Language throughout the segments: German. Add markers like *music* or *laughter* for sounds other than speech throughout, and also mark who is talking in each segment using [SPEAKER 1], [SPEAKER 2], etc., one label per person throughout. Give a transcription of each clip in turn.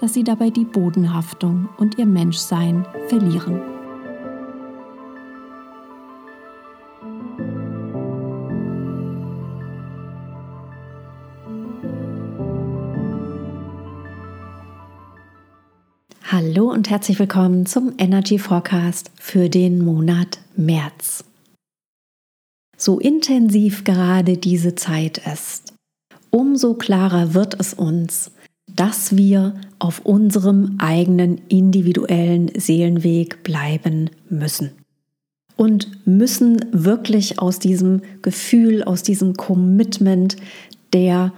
[SPEAKER 1] dass sie dabei die Bodenhaftung und ihr Menschsein verlieren.
[SPEAKER 2] Hallo und herzlich willkommen zum Energy Forecast für den Monat März. So intensiv gerade diese Zeit ist, umso klarer wird es uns, dass wir auf unserem eigenen individuellen Seelenweg bleiben müssen. Und müssen wirklich aus diesem Gefühl, aus diesem Commitment der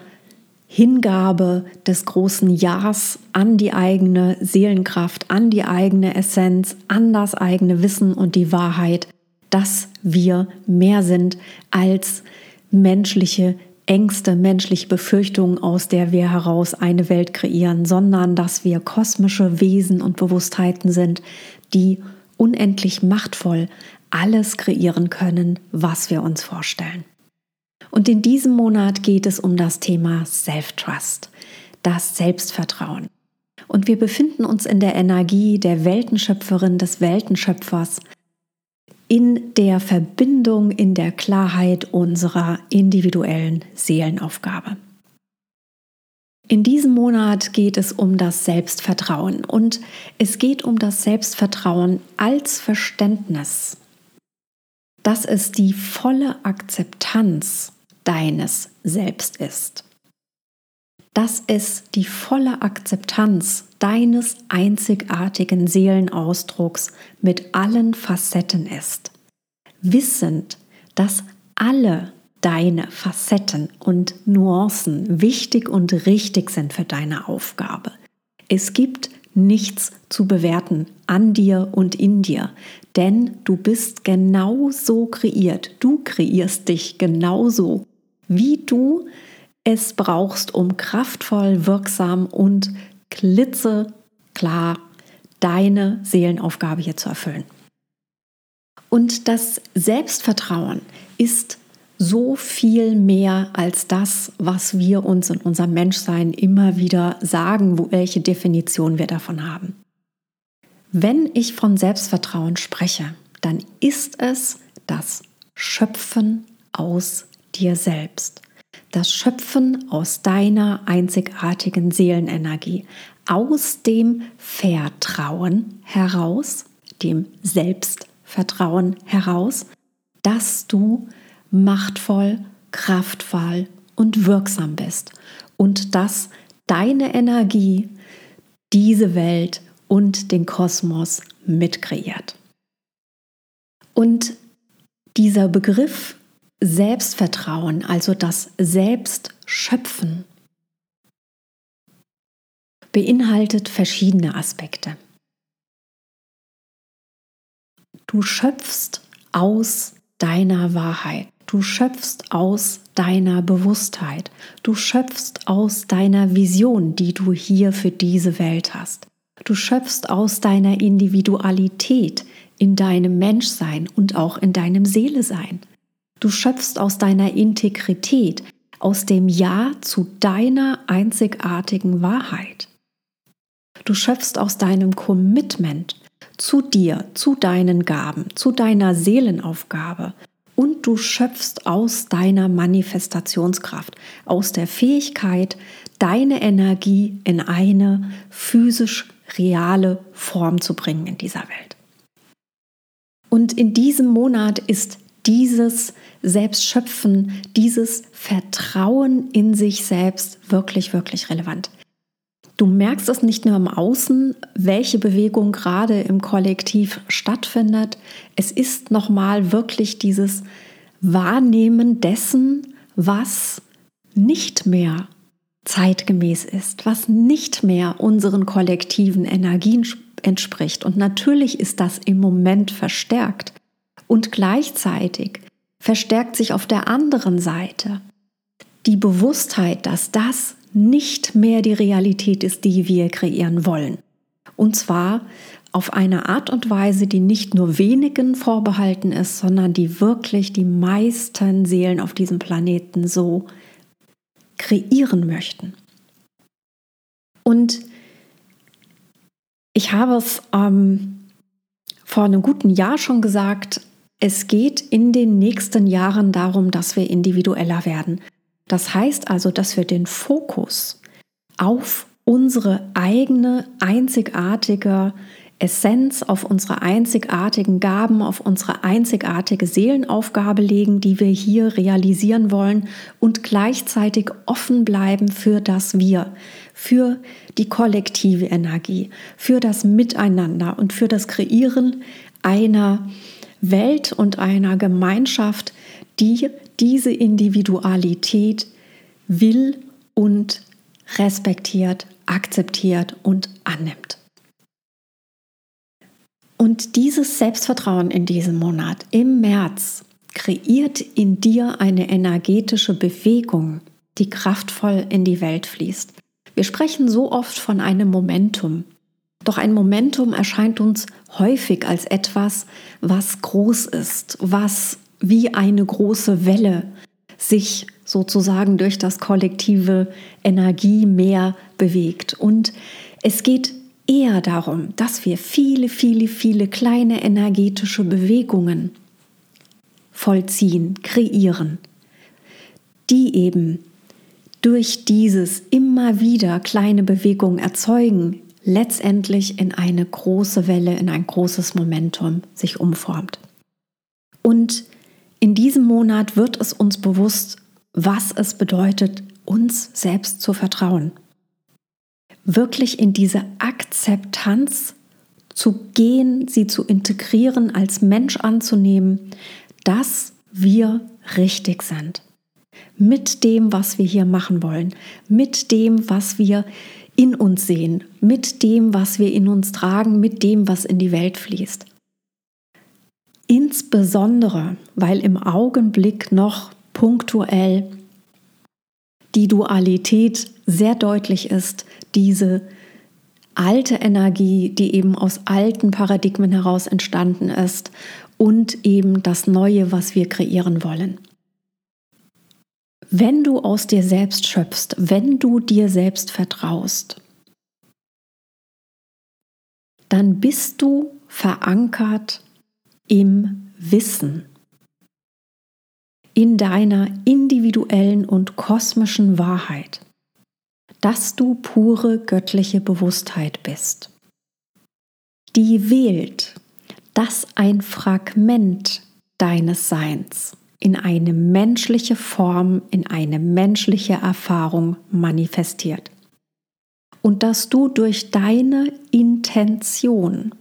[SPEAKER 2] Hingabe des großen Ja's an die eigene Seelenkraft, an die eigene Essenz, an das eigene Wissen und die Wahrheit, dass wir mehr sind als menschliche Ängste, menschliche Befürchtungen, aus der wir heraus eine Welt kreieren, sondern dass wir kosmische Wesen und Bewusstheiten sind, die unendlich machtvoll alles kreieren können, was wir uns vorstellen. Und in diesem Monat geht es um das Thema Self-Trust, das Selbstvertrauen. Und wir befinden uns in der Energie der Weltenschöpferin, des Weltenschöpfers, in der Verbindung, in der Klarheit unserer individuellen Seelenaufgabe. In diesem Monat geht es um das Selbstvertrauen und es geht um das Selbstvertrauen als Verständnis, dass es die volle Akzeptanz deines Selbst ist. Dass es die volle Akzeptanz deines einzigartigen Seelenausdrucks mit allen Facetten ist. Wissend, dass alle deine Facetten und Nuancen wichtig und richtig sind für deine Aufgabe. Es gibt nichts zu bewerten an dir und in dir, denn du bist genauso kreiert. Du kreierst dich genauso, wie du es brauchst, um kraftvoll, wirksam und klitzeklar deine Seelenaufgabe hier zu erfüllen. Und das Selbstvertrauen ist so viel mehr als das, was wir uns in unserem Menschsein immer wieder sagen, welche Definition wir davon haben. Wenn ich von Selbstvertrauen spreche, dann ist es das Schöpfen aus dir selbst das Schöpfen aus deiner einzigartigen Seelenenergie, aus dem Vertrauen heraus, dem Selbstvertrauen heraus, dass du machtvoll, kraftvoll und wirksam bist und dass deine Energie diese Welt und den Kosmos mitkreiert. Und dieser Begriff Selbstvertrauen, also das Selbstschöpfen, beinhaltet verschiedene Aspekte. Du schöpfst aus deiner Wahrheit, du schöpfst aus deiner Bewusstheit. Du schöpfst aus deiner Vision, die du hier für diese Welt hast. Du schöpfst aus deiner Individualität in deinem Menschsein und auch in deinem Seelesein. Du schöpfst aus deiner Integrität, aus dem Ja zu deiner einzigartigen Wahrheit. Du schöpfst aus deinem Commitment zu dir, zu deinen Gaben, zu deiner Seelenaufgabe und du schöpfst aus deiner Manifestationskraft, aus der Fähigkeit, deine Energie in eine physisch reale Form zu bringen in dieser Welt. Und in diesem Monat ist dieses Selbstschöpfen, dieses Vertrauen in sich selbst wirklich, wirklich relevant. Du merkst es nicht nur im Außen, welche Bewegung gerade im Kollektiv stattfindet. Es ist nochmal wirklich dieses Wahrnehmen dessen, was nicht mehr zeitgemäß ist, was nicht mehr unseren kollektiven Energien entspricht. Und natürlich ist das im Moment verstärkt. Und gleichzeitig verstärkt sich auf der anderen Seite die Bewusstheit, dass das nicht mehr die Realität ist, die wir kreieren wollen. Und zwar auf eine Art und Weise, die nicht nur wenigen vorbehalten ist, sondern die wirklich die meisten Seelen auf diesem Planeten so kreieren möchten. Und ich habe es ähm, vor einem guten Jahr schon gesagt, es geht in den nächsten Jahren darum, dass wir individueller werden. Das heißt also, dass wir den Fokus auf unsere eigene einzigartige Essenz, auf unsere einzigartigen Gaben, auf unsere einzigartige Seelenaufgabe legen, die wir hier realisieren wollen und gleichzeitig offen bleiben für das Wir, für die kollektive Energie, für das Miteinander und für das Kreieren einer Welt und einer Gemeinschaft, die diese Individualität will und respektiert, akzeptiert und annimmt. Und dieses Selbstvertrauen in diesem Monat, im März, kreiert in dir eine energetische Bewegung, die kraftvoll in die Welt fließt. Wir sprechen so oft von einem Momentum. Doch ein Momentum erscheint uns häufig als etwas, was groß ist, was wie eine große Welle sich sozusagen durch das kollektive Energiemeer bewegt. Und es geht eher darum, dass wir viele, viele, viele kleine energetische Bewegungen vollziehen, kreieren, die eben durch dieses immer wieder kleine Bewegungen erzeugen, letztendlich in eine große Welle, in ein großes Momentum sich umformt. Und in diesem Monat wird es uns bewusst, was es bedeutet, uns selbst zu vertrauen. Wirklich in diese Akzeptanz zu gehen, sie zu integrieren, als Mensch anzunehmen, dass wir richtig sind. Mit dem, was wir hier machen wollen, mit dem, was wir in uns sehen, mit dem, was wir in uns tragen, mit dem, was in die Welt fließt. Insbesondere, weil im Augenblick noch punktuell die Dualität sehr deutlich ist, diese alte Energie, die eben aus alten Paradigmen heraus entstanden ist und eben das Neue, was wir kreieren wollen. Wenn du aus dir selbst schöpfst, wenn du dir selbst vertraust, dann bist du verankert im Wissen, in deiner individuellen und kosmischen Wahrheit, dass du pure göttliche Bewusstheit bist, die wählt, dass ein Fragment deines Seins in eine menschliche Form, in eine menschliche Erfahrung manifestiert. Und dass du durch deine Intention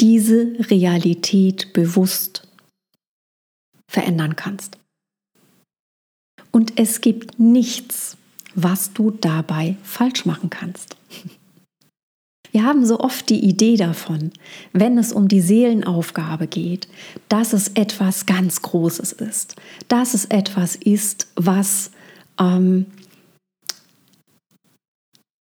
[SPEAKER 2] diese Realität bewusst verändern kannst. Und es gibt nichts, was du dabei falsch machen kannst. *laughs* Wir haben so oft die Idee davon, wenn es um die Seelenaufgabe geht, dass es etwas ganz Großes ist, dass es etwas ist, was ähm,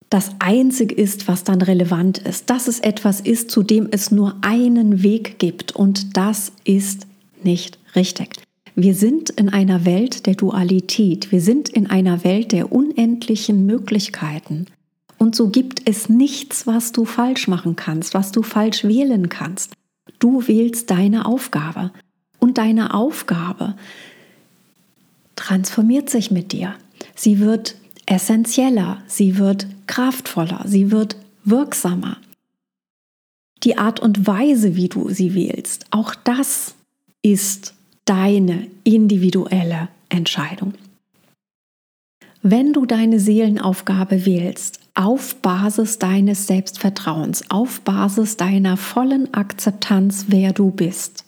[SPEAKER 2] das Einzige ist, was dann relevant ist, dass es etwas ist, zu dem es nur einen Weg gibt und das ist nicht richtig. Wir sind in einer Welt der Dualität, wir sind in einer Welt der unendlichen Möglichkeiten. Und so gibt es nichts, was du falsch machen kannst, was du falsch wählen kannst. Du wählst deine Aufgabe. Und deine Aufgabe transformiert sich mit dir. Sie wird essentieller, sie wird kraftvoller, sie wird wirksamer. Die Art und Weise, wie du sie wählst, auch das ist deine individuelle Entscheidung. Wenn du deine Seelenaufgabe wählst, auf Basis deines Selbstvertrauens, auf Basis deiner vollen Akzeptanz, wer du bist,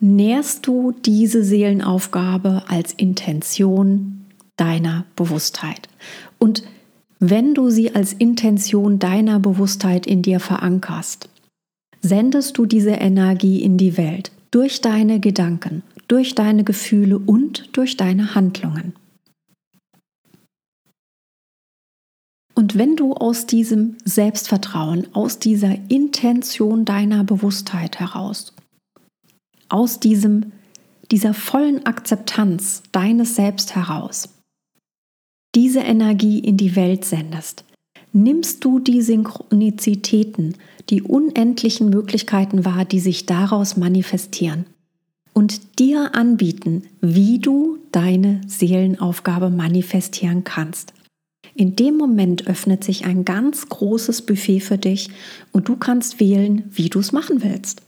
[SPEAKER 2] nährst du diese Seelenaufgabe als Intention deiner Bewusstheit. Und wenn du sie als Intention deiner Bewusstheit in dir verankerst, sendest du diese Energie in die Welt durch deine Gedanken, durch deine Gefühle und durch deine Handlungen. Und wenn du aus diesem Selbstvertrauen, aus dieser Intention deiner Bewusstheit heraus aus diesem, dieser vollen Akzeptanz deines Selbst heraus diese Energie in die Welt sendest, nimmst du die Synchronizitäten, die unendlichen Möglichkeiten wahr, die sich daraus manifestieren und dir anbieten, wie du deine Seelenaufgabe manifestieren kannst. In dem Moment öffnet sich ein ganz großes Buffet für dich und du kannst wählen, wie du es machen willst.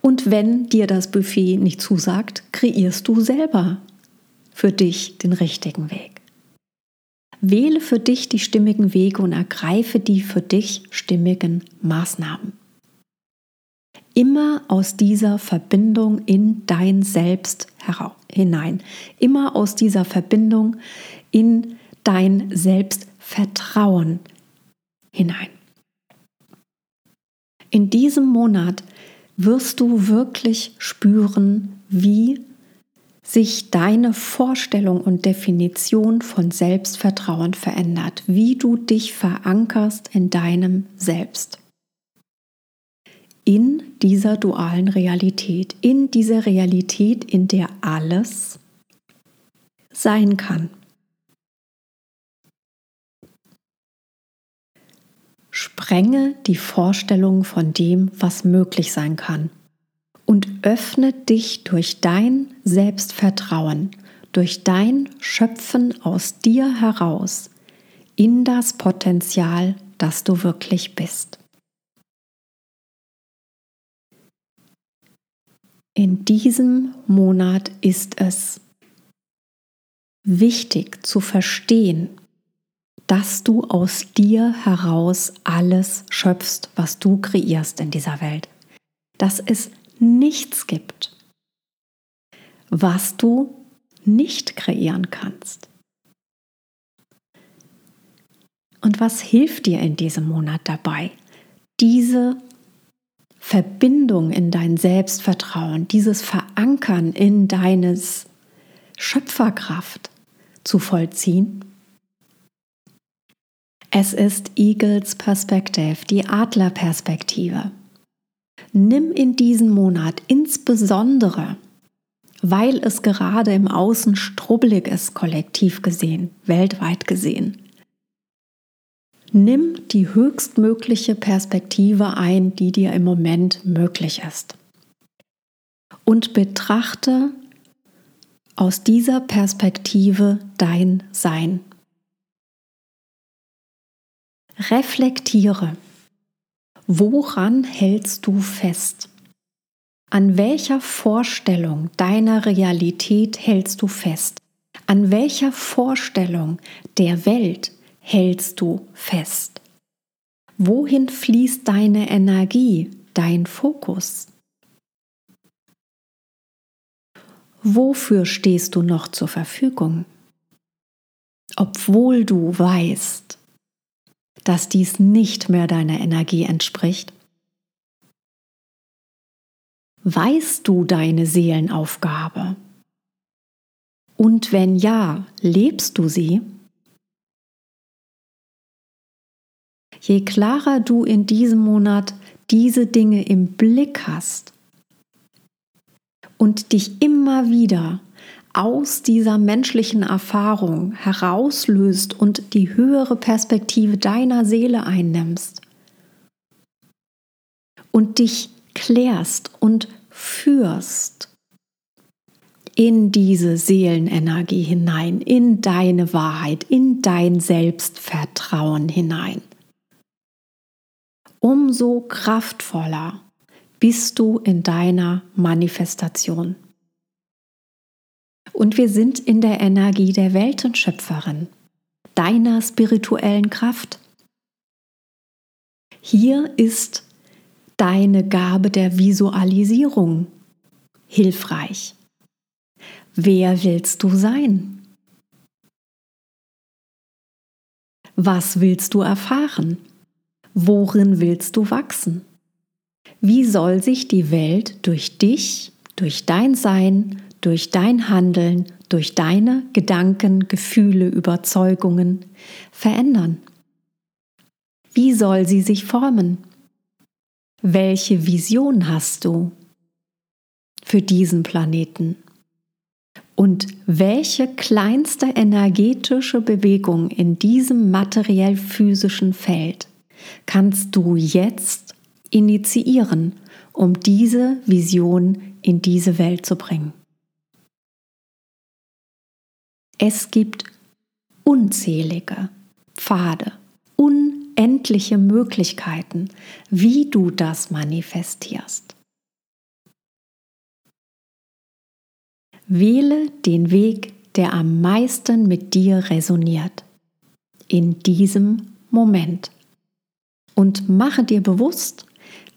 [SPEAKER 2] Und wenn dir das Buffet nicht zusagt, kreierst du selber für dich den richtigen Weg. Wähle für dich die stimmigen Wege und ergreife die für dich stimmigen Maßnahmen. Immer aus dieser Verbindung in dein Selbst hinein. Immer aus dieser Verbindung in dein Selbstvertrauen hinein. In diesem Monat wirst du wirklich spüren, wie sich deine Vorstellung und Definition von Selbstvertrauen verändert, wie du dich verankerst in deinem Selbst. In dieser dualen Realität, in dieser Realität, in der alles sein kann. Sprenge die Vorstellung von dem, was möglich sein kann und öffne dich durch dein Selbstvertrauen, durch dein Schöpfen aus dir heraus in das Potenzial, das du wirklich bist. In diesem Monat ist es wichtig zu verstehen, dass du aus dir heraus alles schöpfst, was du kreierst in dieser Welt. Dass es nichts gibt, was du nicht kreieren kannst. Und was hilft dir in diesem Monat dabei, diese Verbindung in dein Selbstvertrauen, dieses Verankern in deines Schöpferkraft zu vollziehen? Es ist Eagles Perspective, die Adlerperspektive. Nimm in diesem Monat insbesondere, weil es gerade im Außen strubbelig ist, kollektiv gesehen, weltweit gesehen, nimm die höchstmögliche Perspektive ein, die dir im Moment möglich ist. Und betrachte aus dieser Perspektive dein Sein. Reflektiere. Woran hältst du fest? An welcher Vorstellung deiner Realität hältst du fest? An welcher Vorstellung der Welt hältst du fest? Wohin fließt deine Energie, dein Fokus? Wofür stehst du noch zur Verfügung? obwohl du weißt, dass dies nicht mehr deiner Energie entspricht? Weißt du deine Seelenaufgabe? Und wenn ja, lebst du sie? Je klarer du in diesem Monat diese Dinge im Blick hast und dich immer wieder aus dieser menschlichen Erfahrung herauslöst und die höhere Perspektive deiner Seele einnimmst und dich klärst und führst in diese Seelenenergie hinein, in deine Wahrheit, in dein Selbstvertrauen hinein. Umso kraftvoller bist du in deiner Manifestation. Und wir sind in der Energie der Weltenschöpferin, deiner spirituellen Kraft. Hier ist deine Gabe der Visualisierung hilfreich. Wer willst du sein? Was willst du erfahren? Worin willst du wachsen? Wie soll sich die Welt durch dich, durch dein Sein, durch dein Handeln, durch deine Gedanken, Gefühle, Überzeugungen verändern? Wie soll sie sich formen? Welche Vision hast du für diesen Planeten? Und welche kleinste energetische Bewegung in diesem materiell-physischen Feld kannst du jetzt initiieren, um diese Vision in diese Welt zu bringen? Es gibt unzählige Pfade, unendliche Möglichkeiten, wie du das manifestierst. Wähle den Weg, der am meisten mit dir resoniert, in diesem Moment. Und mache dir bewusst,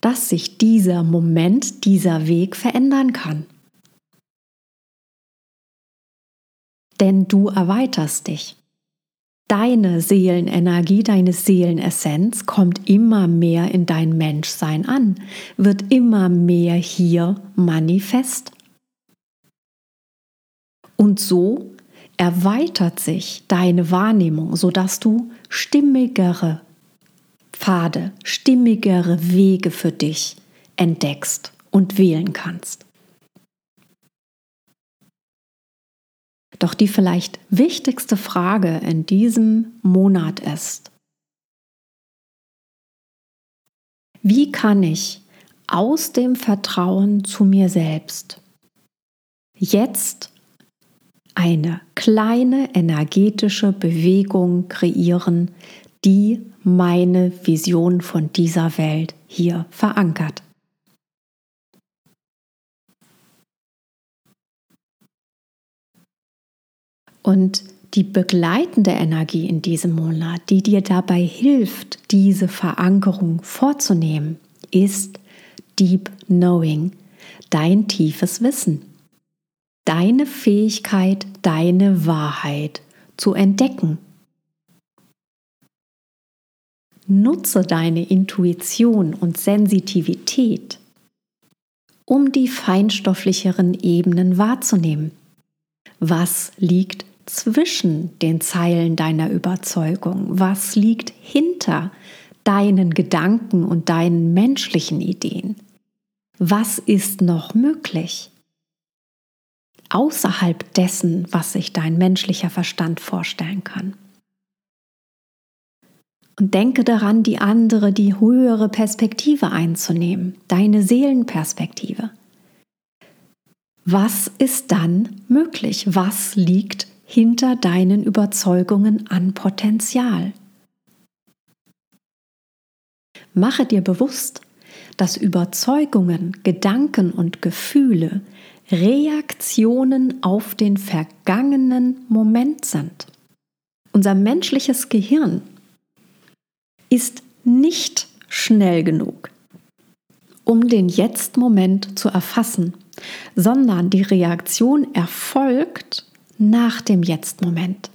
[SPEAKER 2] dass sich dieser Moment, dieser Weg verändern kann. Denn du erweiterst dich. Deine Seelenenergie, deine Seelenessenz kommt immer mehr in dein Menschsein an, wird immer mehr hier manifest. Und so erweitert sich deine Wahrnehmung, sodass du stimmigere Pfade, stimmigere Wege für dich entdeckst und wählen kannst. Doch die vielleicht wichtigste Frage in diesem Monat ist, wie kann ich aus dem Vertrauen zu mir selbst jetzt eine kleine energetische Bewegung kreieren, die meine Vision von dieser Welt hier verankert. Und die begleitende Energie in diesem Monat, die dir dabei hilft, diese Verankerung vorzunehmen, ist Deep Knowing, dein tiefes Wissen, deine Fähigkeit, deine Wahrheit zu entdecken. Nutze deine Intuition und Sensitivität, um die feinstofflicheren Ebenen wahrzunehmen. Was liegt zwischen den Zeilen deiner Überzeugung? Was liegt hinter deinen Gedanken und deinen menschlichen Ideen? Was ist noch möglich? Außerhalb dessen, was sich dein menschlicher Verstand vorstellen kann. Und denke daran, die andere, die höhere Perspektive einzunehmen, deine Seelenperspektive. Was ist dann möglich? Was liegt hinter deinen Überzeugungen an Potenzial. Mache dir bewusst, dass Überzeugungen, Gedanken und Gefühle Reaktionen auf den vergangenen Moment sind. Unser menschliches Gehirn ist nicht schnell genug, um den Jetzt-Moment zu erfassen, sondern die Reaktion erfolgt nach dem Jetzt-Moment.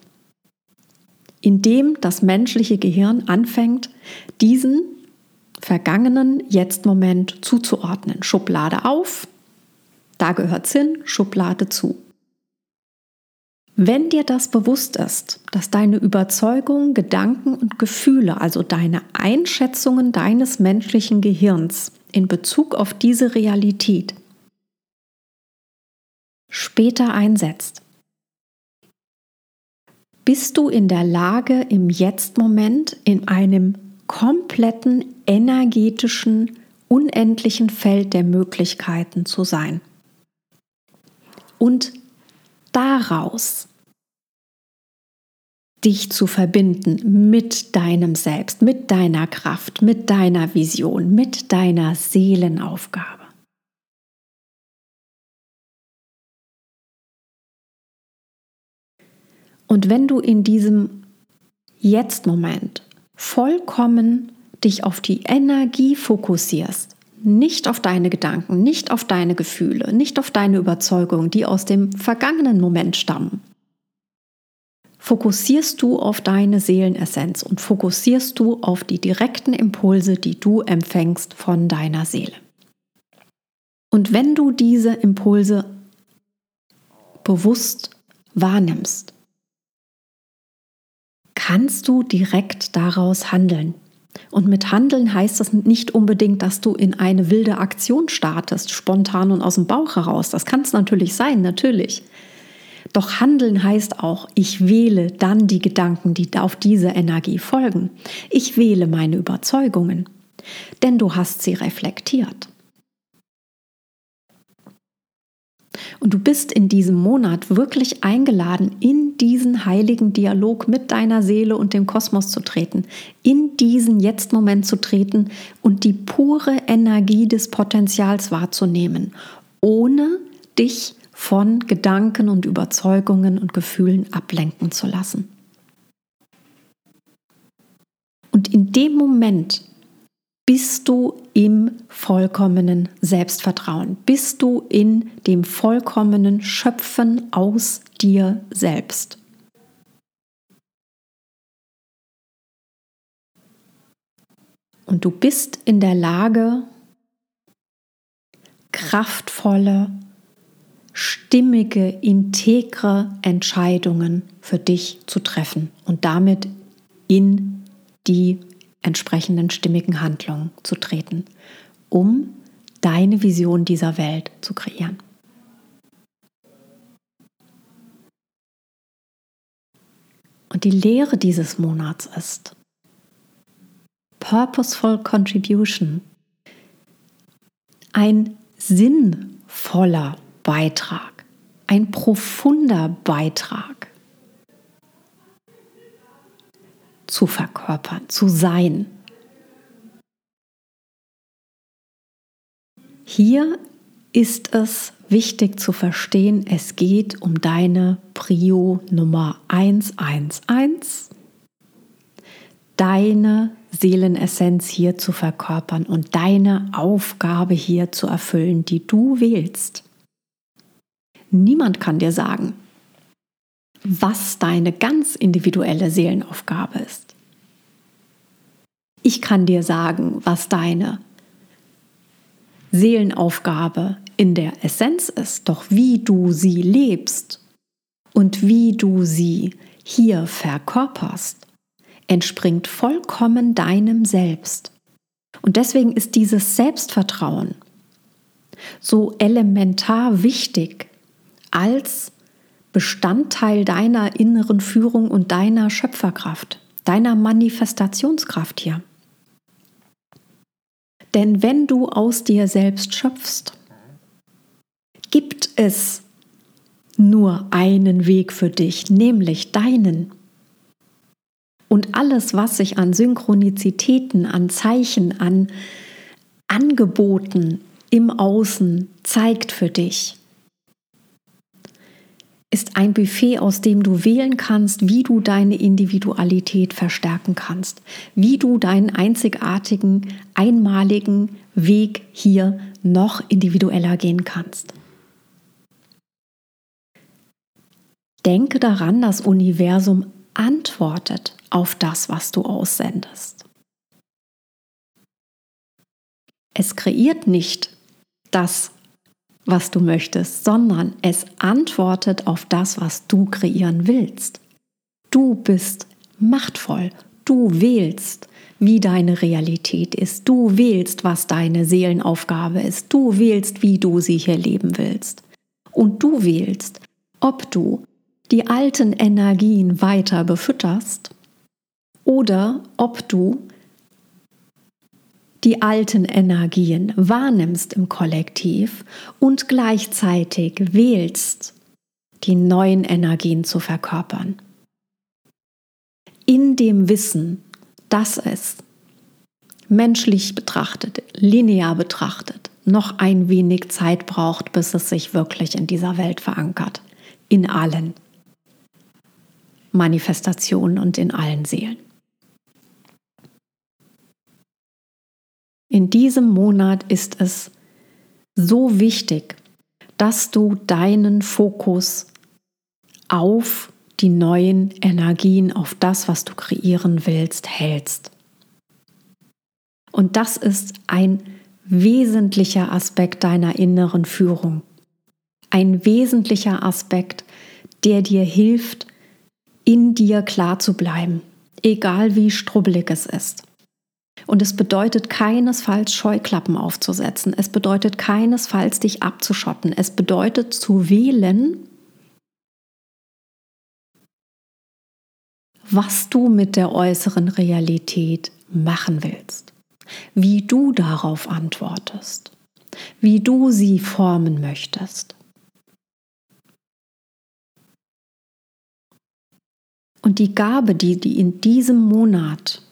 [SPEAKER 2] indem das menschliche Gehirn anfängt, diesen vergangenen Jetzt-Moment zuzuordnen. Schublade auf, da gehört's hin, Schublade zu. Wenn dir das bewusst ist, dass deine Überzeugungen, Gedanken und Gefühle, also deine Einschätzungen deines menschlichen Gehirns in Bezug auf diese Realität später einsetzt, bist du in der Lage, im Jetzt-Moment in einem kompletten energetischen, unendlichen Feld der Möglichkeiten zu sein. Und daraus dich zu verbinden mit deinem Selbst, mit deiner Kraft, mit deiner Vision, mit deiner Seelenaufgabe. Und wenn du in diesem Jetzt-Moment vollkommen dich auf die Energie fokussierst, nicht auf deine Gedanken, nicht auf deine Gefühle, nicht auf deine Überzeugungen, die aus dem vergangenen Moment stammen. Fokussierst du auf deine Seelenessenz und fokussierst du auf die direkten Impulse, die du empfängst von deiner Seele. Und wenn du diese Impulse bewusst wahrnimmst, kannst du direkt daraus handeln. Und mit Handeln heißt das nicht unbedingt, dass du in eine wilde Aktion startest, spontan und aus dem Bauch heraus. Das kann es natürlich sein, natürlich. Doch Handeln heißt auch, ich wähle dann die Gedanken, die auf diese Energie folgen. Ich wähle meine Überzeugungen, denn du hast sie reflektiert. Und du bist in diesem Monat wirklich eingeladen, in diesen heiligen Dialog mit deiner Seele und dem Kosmos zu treten, in diesen Jetzt-Moment zu treten und die pure Energie des Potenzials wahrzunehmen, ohne dich von Gedanken und Überzeugungen und Gefühlen ablenken zu lassen. Und in dem Moment bist du im vollkommenen Selbstvertrauen? Bist du in dem vollkommenen Schöpfen aus dir selbst? Und du bist in der Lage, kraftvolle, stimmige, integre Entscheidungen für dich zu treffen und damit in die entsprechenden stimmigen Handlungen zu treten, um deine Vision dieser Welt zu kreieren. Und die Lehre dieses Monats ist Purposeful Contribution, ein sinnvoller Beitrag, ein profunder Beitrag zu verkörpern, zu sein. Hier ist es wichtig zu verstehen, es geht um deine Prio Nummer 111, deine Seelenessenz hier zu verkörpern und deine Aufgabe hier zu erfüllen, die du wählst. Niemand kann dir sagen, was deine ganz individuelle Seelenaufgabe ist. Ich kann dir sagen, was deine Seelenaufgabe in der Essenz ist, doch wie du sie lebst und wie du sie hier verkörperst, entspringt vollkommen deinem Selbst. Und deswegen ist dieses Selbstvertrauen so elementar wichtig als Bestandteil deiner inneren Führung und deiner Schöpferkraft, deiner Manifestationskraft hier. Denn wenn du aus dir selbst schöpfst, gibt es nur einen Weg für dich, nämlich deinen. Und alles, was sich an Synchronizitäten, an Zeichen, an Angeboten im Außen zeigt für dich, ist ein Buffet, aus dem du wählen kannst, wie du deine Individualität verstärken kannst, wie du deinen einzigartigen, einmaligen Weg hier noch individueller gehen kannst. Denke daran, das Universum antwortet auf das, was du aussendest. Es kreiert nicht das, was du möchtest, sondern es antwortet auf das, was du kreieren willst. Du bist machtvoll. Du wählst, wie deine Realität ist. Du wählst, was deine Seelenaufgabe ist. Du wählst, wie du sie hier leben willst. Und du wählst, ob du die alten Energien weiter befütterst oder ob du die alten Energien wahrnimmst im Kollektiv und gleichzeitig wählst, die neuen Energien zu verkörpern. In dem Wissen, dass es menschlich betrachtet, linear betrachtet, noch ein wenig Zeit braucht, bis es sich wirklich in dieser Welt verankert, in allen Manifestationen und in allen Seelen. In diesem Monat ist es so wichtig, dass du deinen Fokus auf die neuen Energien, auf das, was du kreieren willst, hältst. Und das ist ein wesentlicher Aspekt deiner inneren Führung. Ein wesentlicher Aspekt, der dir hilft, in dir klar zu bleiben, egal wie strubbelig es ist. Und es bedeutet keinesfalls Scheuklappen aufzusetzen. Es bedeutet keinesfalls dich abzuschotten. Es bedeutet zu wählen, was du mit der äußeren Realität machen willst, wie du darauf antwortest, wie du sie formen möchtest. Und die Gabe, die, die in diesem Monat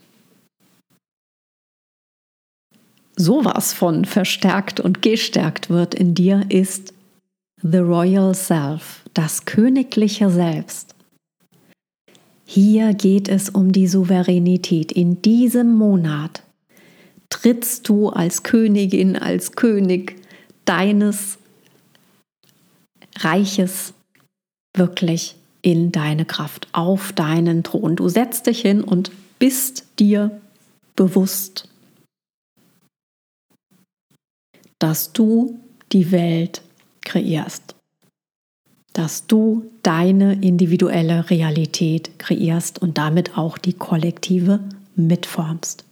[SPEAKER 2] sowas von verstärkt und gestärkt wird in dir, ist The Royal Self, das königliche Selbst. Hier geht es um die Souveränität. In diesem Monat trittst du als Königin, als König deines Reiches wirklich in deine Kraft, auf deinen Thron. Du setzt dich hin und bist dir bewusst, dass du die Welt kreierst, dass du deine individuelle Realität kreierst und damit auch die kollektive mitformst.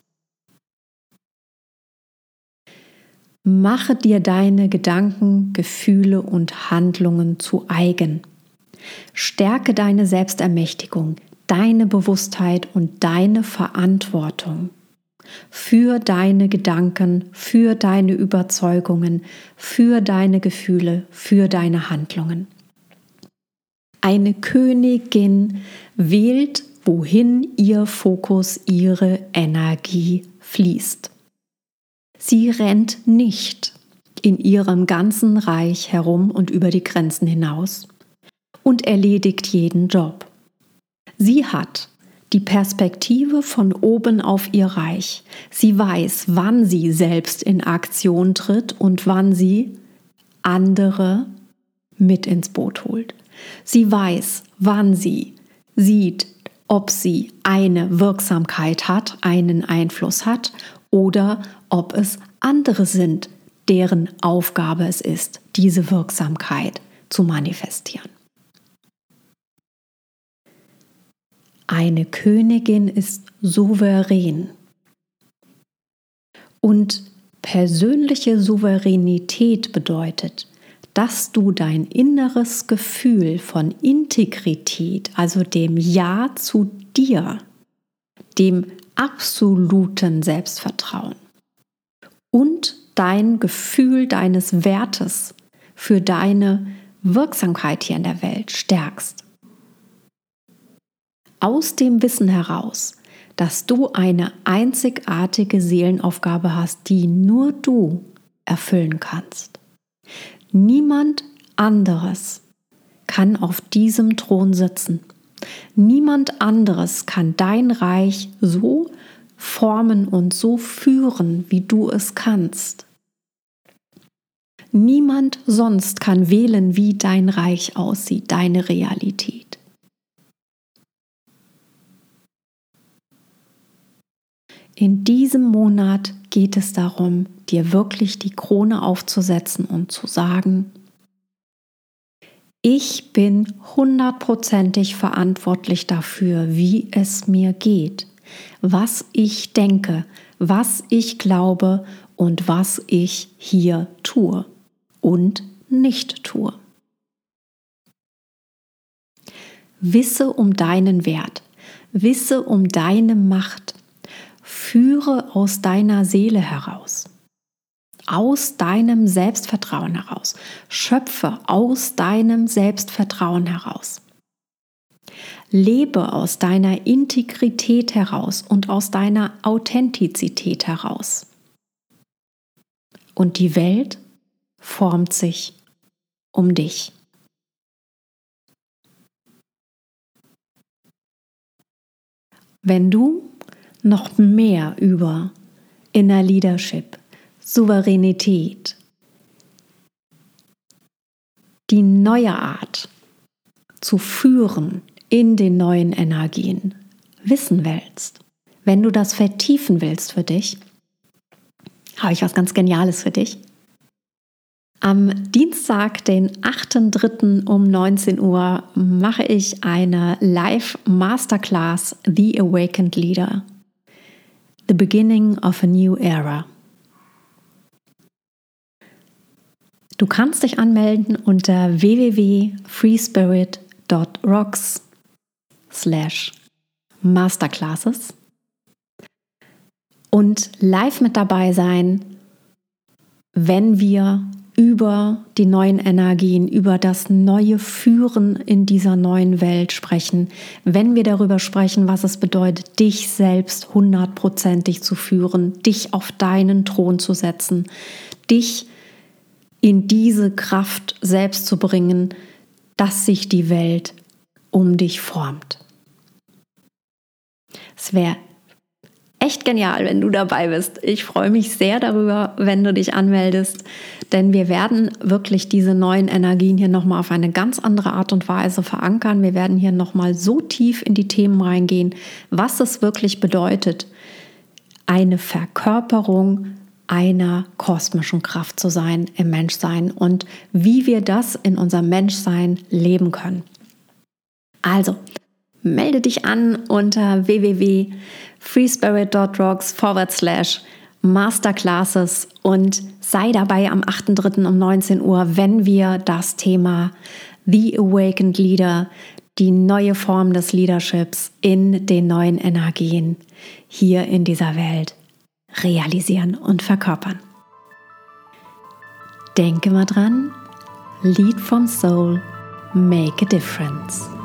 [SPEAKER 2] Mache dir deine Gedanken, Gefühle und Handlungen zu eigen. Stärke deine Selbstermächtigung, deine Bewusstheit und deine Verantwortung für deine Gedanken, für deine Überzeugungen, für deine Gefühle, für deine Handlungen. Eine Königin wählt, wohin ihr Fokus, ihre Energie fließt. Sie rennt nicht in ihrem ganzen Reich herum und über die Grenzen hinaus und erledigt jeden Job. Sie hat die Perspektive von oben auf ihr Reich. Sie weiß, wann sie selbst in Aktion tritt und wann sie andere mit ins Boot holt. Sie weiß, wann sie sieht, ob sie eine Wirksamkeit hat, einen Einfluss hat oder ob es andere sind, deren Aufgabe es ist, diese Wirksamkeit zu manifestieren. Eine Königin ist souverän. Und persönliche Souveränität bedeutet, dass du dein inneres Gefühl von Integrität, also dem Ja zu dir, dem absoluten Selbstvertrauen und dein Gefühl deines Wertes für deine Wirksamkeit hier in der Welt stärkst aus dem Wissen heraus, dass du eine einzigartige Seelenaufgabe hast, die nur du erfüllen kannst. Niemand anderes kann auf diesem Thron sitzen. Niemand anderes kann dein Reich so formen und so führen, wie du es kannst. Niemand sonst kann wählen, wie dein Reich aussieht, deine Realität. In diesem Monat geht es darum, dir wirklich die Krone aufzusetzen und zu sagen, ich bin hundertprozentig verantwortlich dafür, wie es mir geht, was ich denke, was ich glaube und was ich hier tue und nicht tue. Wisse um deinen Wert, wisse um deine Macht, führe aus deiner Seele heraus, aus deinem Selbstvertrauen heraus, schöpfe aus deinem Selbstvertrauen heraus. Lebe aus deiner Integrität heraus und aus deiner Authentizität heraus. Und die Welt formt sich um dich. Wenn du noch mehr über Inner Leadership, Souveränität, die neue Art zu führen in den neuen Energien wissen willst, wenn du das vertiefen willst für dich, habe ich was ganz Geniales für dich. Am Dienstag, den 8.3. um 19 Uhr, mache ich eine Live Masterclass The Awakened Leader. The Beginning of a New Era. Du kannst dich anmelden unter www.freespirit.rocks slash masterclasses und live mit dabei sein, wenn wir über die neuen Energien, über das neue Führen in dieser neuen Welt sprechen, wenn wir darüber sprechen, was es bedeutet, dich selbst hundertprozentig zu führen, dich auf deinen Thron zu setzen, dich in diese Kraft selbst zu bringen, dass sich die Welt um dich formt. Es wäre echt genial, wenn du dabei bist. Ich freue mich sehr darüber, wenn du dich anmeldest, denn wir werden wirklich diese neuen Energien hier nochmal auf eine ganz andere Art und Weise verankern. Wir werden hier nochmal so tief in die Themen reingehen, was es wirklich bedeutet, eine Verkörperung einer kosmischen Kraft zu sein im Menschsein und wie wir das in unserem Menschsein leben können. Also, melde dich an unter www.freespirit.rocks forward slash Masterclasses und sei dabei am 8.3. um 19 Uhr, wenn wir das Thema The Awakened Leader, die neue Form des Leaderships in den neuen Energien hier in dieser Welt realisieren und verkörpern. Denke mal dran, Lead from Soul, make a difference.